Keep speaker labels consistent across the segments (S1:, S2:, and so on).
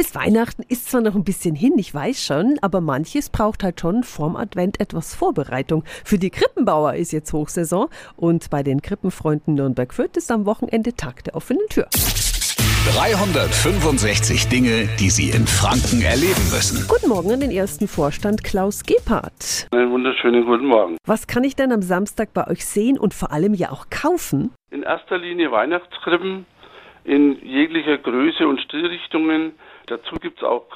S1: Bis Weihnachten ist zwar noch ein bisschen hin, ich weiß schon, aber manches braucht halt schon vorm Advent etwas Vorbereitung. Für die Krippenbauer ist jetzt Hochsaison und bei den Krippenfreunden Nürnberg-Fürth ist am Wochenende Tag der offenen Tür.
S2: 365 Dinge, die Sie in Franken erleben müssen.
S1: Guten Morgen an den ersten Vorstand Klaus Gebhardt.
S3: Einen wunderschönen guten Morgen.
S1: Was kann ich denn am Samstag bei euch sehen und vor allem ja auch kaufen?
S3: In erster Linie Weihnachtskrippen in jeglicher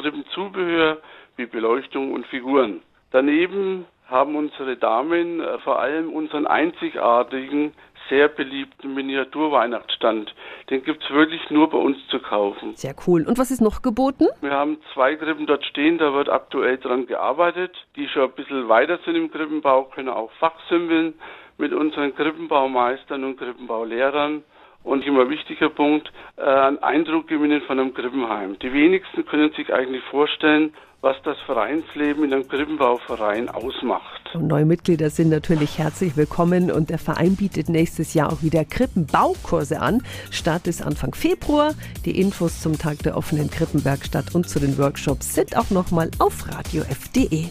S3: auch Krippenzubehör wie Beleuchtung und Figuren. Daneben haben unsere Damen äh, vor allem unseren einzigartigen, sehr beliebten Miniaturweihnachtsstand. Den gibt es wirklich nur bei uns zu kaufen.
S1: Sehr cool. Und was ist noch geboten?
S3: Wir haben zwei Krippen dort stehen, da wird aktuell dran gearbeitet. Die schon ein bisschen weiter sind im Krippenbau, können auch fachsimpeln mit unseren Krippenbaumeistern und Krippenbaulehrern. Und immer wichtiger Punkt, äh, einen Eindruck gewinnen von einem Krippenheim. Die wenigsten können sich eigentlich vorstellen, was das Vereinsleben in einem Krippenbauverein ausmacht.
S1: Und neue Mitglieder sind natürlich herzlich willkommen und der Verein bietet nächstes Jahr auch wieder Krippenbaukurse an. Start ist Anfang Februar. Die Infos zum Tag der offenen Krippenwerkstatt und zu den Workshops sind auch nochmal auf radiof.de.